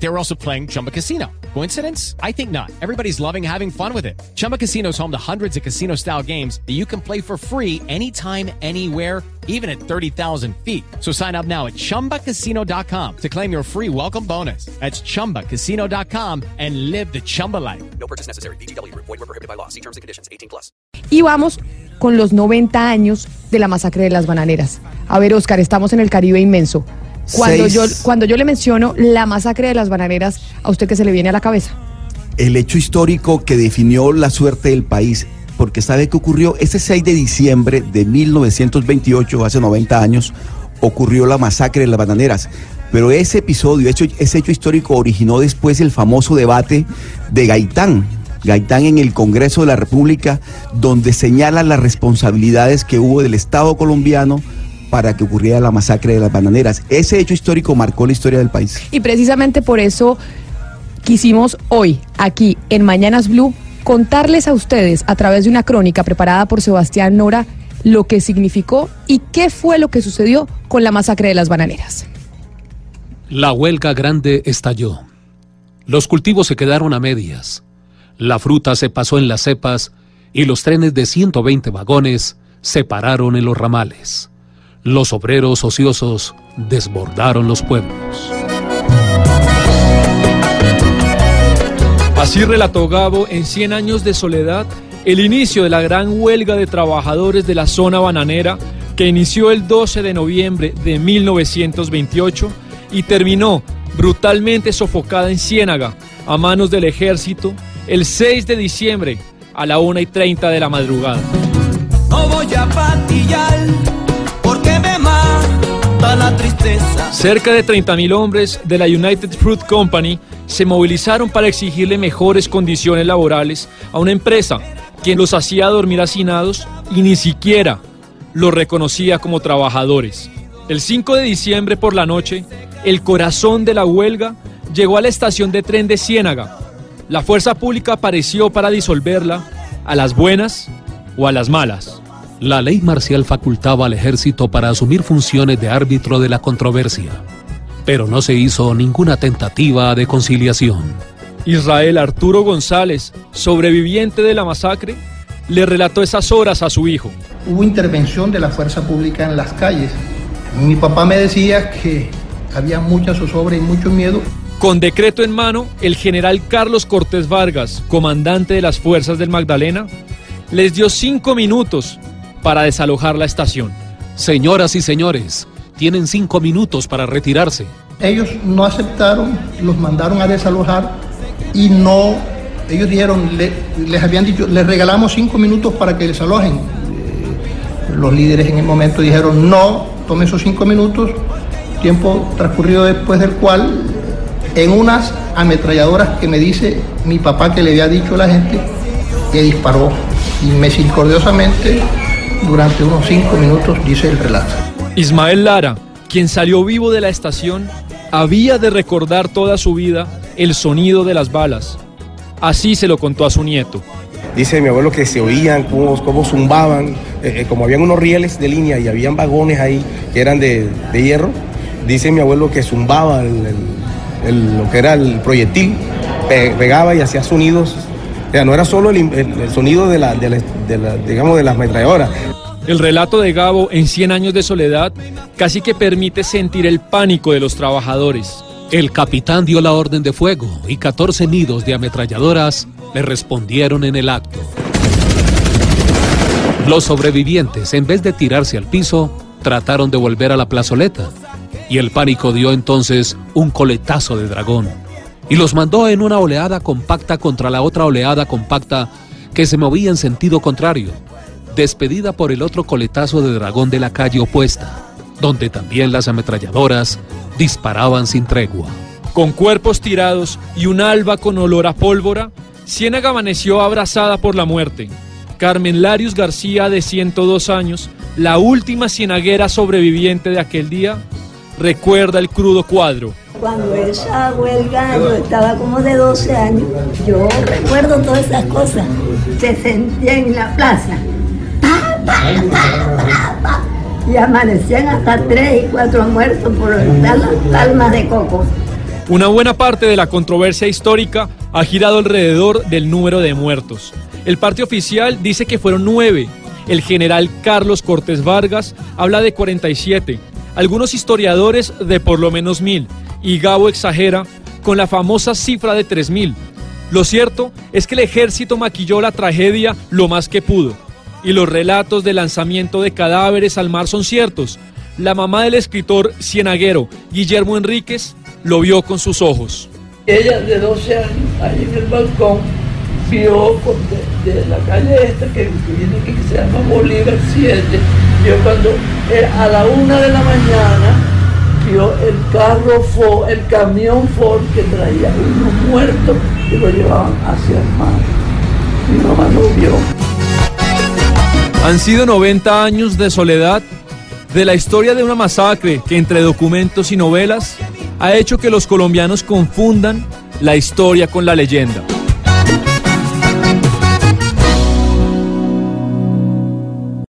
They were also playing Chumba Casino. Coincidence? I think not. Everybody's loving having fun with it. Chumba Casino is home to hundreds of casino style games that you can play for free anytime, anywhere, even at 30,000 feet. So sign up now at chumbacasino.com to claim your free welcome bonus. That's chumbacasino.com and live the Chumba life. No purchase necessary. BGW. Void were prohibited by law. See terms and conditions. 18 plus. Y vamos con los 90 años de la masacre de las bananeras. A ver, Oscar, estamos en el Caribe inmenso. Cuando Seis. yo, cuando yo le menciono la masacre de las bananeras, ¿a usted qué se le viene a la cabeza? el hecho histórico que definió la suerte del país, porque sabe que ocurrió ese 6 de diciembre de 1928, hace 90 años, ocurrió la masacre de las bananeras. Pero ese episodio, ese, ese hecho histórico originó después el famoso debate de Gaitán. Gaitán en el Congreso de la República, donde señala las responsabilidades que hubo del Estado colombiano para que ocurriera la masacre de las bananeras. Ese hecho histórico marcó la historia del país. Y precisamente por eso quisimos hoy, aquí en Mañanas Blue, contarles a ustedes a través de una crónica preparada por Sebastián Nora lo que significó y qué fue lo que sucedió con la masacre de las bananeras. La huelga grande estalló. Los cultivos se quedaron a medias. La fruta se pasó en las cepas y los trenes de 120 vagones se pararon en los ramales. Los obreros ociosos desbordaron los pueblos. Así relató Gabo en 100 años de soledad el inicio de la gran huelga de trabajadores de la zona bananera que inició el 12 de noviembre de 1928 y terminó brutalmente sofocada en Ciénaga a manos del ejército el 6 de diciembre a la 1 y 30 de la madrugada. No voy a patillar Cerca de 30.000 hombres de la United Fruit Company se movilizaron para exigirle mejores condiciones laborales a una empresa quien los hacía dormir hacinados y ni siquiera los reconocía como trabajadores. El 5 de diciembre por la noche, el corazón de la huelga llegó a la estación de tren de Ciénaga. La fuerza pública apareció para disolverla a las buenas o a las malas. La ley marcial facultaba al ejército para asumir funciones de árbitro de la controversia, pero no se hizo ninguna tentativa de conciliación. Israel Arturo González, sobreviviente de la masacre, le relató esas horas a su hijo. hubo intervención de la fuerza pública en las calles. Mi papá me decía que había mucha zozobra y mucho miedo. Con decreto en mano, el general Carlos Cortés Vargas, comandante de las fuerzas del Magdalena, les dio cinco minutos para desalojar la estación. Señoras y señores, tienen cinco minutos para retirarse. Ellos no aceptaron, los mandaron a desalojar y no, ellos dijeron, le- les habían dicho, les regalamos cinco minutos para que desalojen. Eh, Los líderes en el momento dijeron, no, tome esos cinco minutos, tiempo transcurrido después del cual, en unas ametralladoras que me dice mi papá que le había dicho a la gente, que disparó y misericordiosamente durante unos cinco minutos, dice el relato. Ismael Lara, quien salió vivo de la estación, había de recordar toda su vida el sonido de las balas. Así se lo contó a su nieto. Dice mi abuelo que se oían, cómo, cómo zumbaban, eh, eh, como habían unos rieles de línea y habían vagones ahí que eran de, de hierro. Dice mi abuelo que zumbaba el- el- el- lo que era el proyectil, pe- pegaba y hacía sonidos. O sea, no era solo el, el- el sonido de la, de la- de la- digamos, de las ametralladoras. El relato de Gabo en 100 años de soledad casi que permite sentir el pánico de los trabajadores. El capitán dio la orden de fuego y 14 nidos de ametralladoras le respondieron en el acto. Los sobrevivientes, en vez de tirarse al piso, trataron de volver a la plazoleta. Y el pánico dio entonces un coletazo de dragón. Y los mandó en una oleada compacta contra la otra oleada compacta que se movía en sentido contrario, despedida por el otro coletazo de dragón de la calle opuesta, donde también las ametralladoras disparaban sin tregua. Con cuerpos tirados y un alba con olor a pólvora, Ciénaga amaneció abrazada por la muerte. Carmen Larius García, de 102 años, la última cienaguera sobreviviente de aquel día, recuerda el crudo cuadro. Cuando esa huelga yo estaba como de 12 años. Yo recuerdo todas esas cosas. Se sentían en la plaza. Pa, pa, pa, y amanecían hasta tres y cuatro muertos por las palmas de coco. Una buena parte de la controversia histórica ha girado alrededor del número de muertos. El parte oficial dice que fueron nueve. El general Carlos Cortés Vargas habla de 47. Algunos historiadores de por lo menos mil. Y Gabo exagera con la famosa cifra de 3000. Lo cierto es que el ejército maquilló la tragedia lo más que pudo y los relatos de lanzamiento de cadáveres al mar son ciertos. La mamá del escritor cienaguero Guillermo Enríquez lo vio con sus ojos. Ella de 12 años, ahí en el balcón, vio de, la calle esta que viene aquí, que se llama Bolívar 7, vio cuando eh, a la una de la mañana el carro Ford, el camión Ford que traía unos muertos y lo llevaban hacia el mar. Mi lo vio. Han sido 90 años de soledad de la historia de una masacre que entre documentos y novelas ha hecho que los colombianos confundan la historia con la leyenda.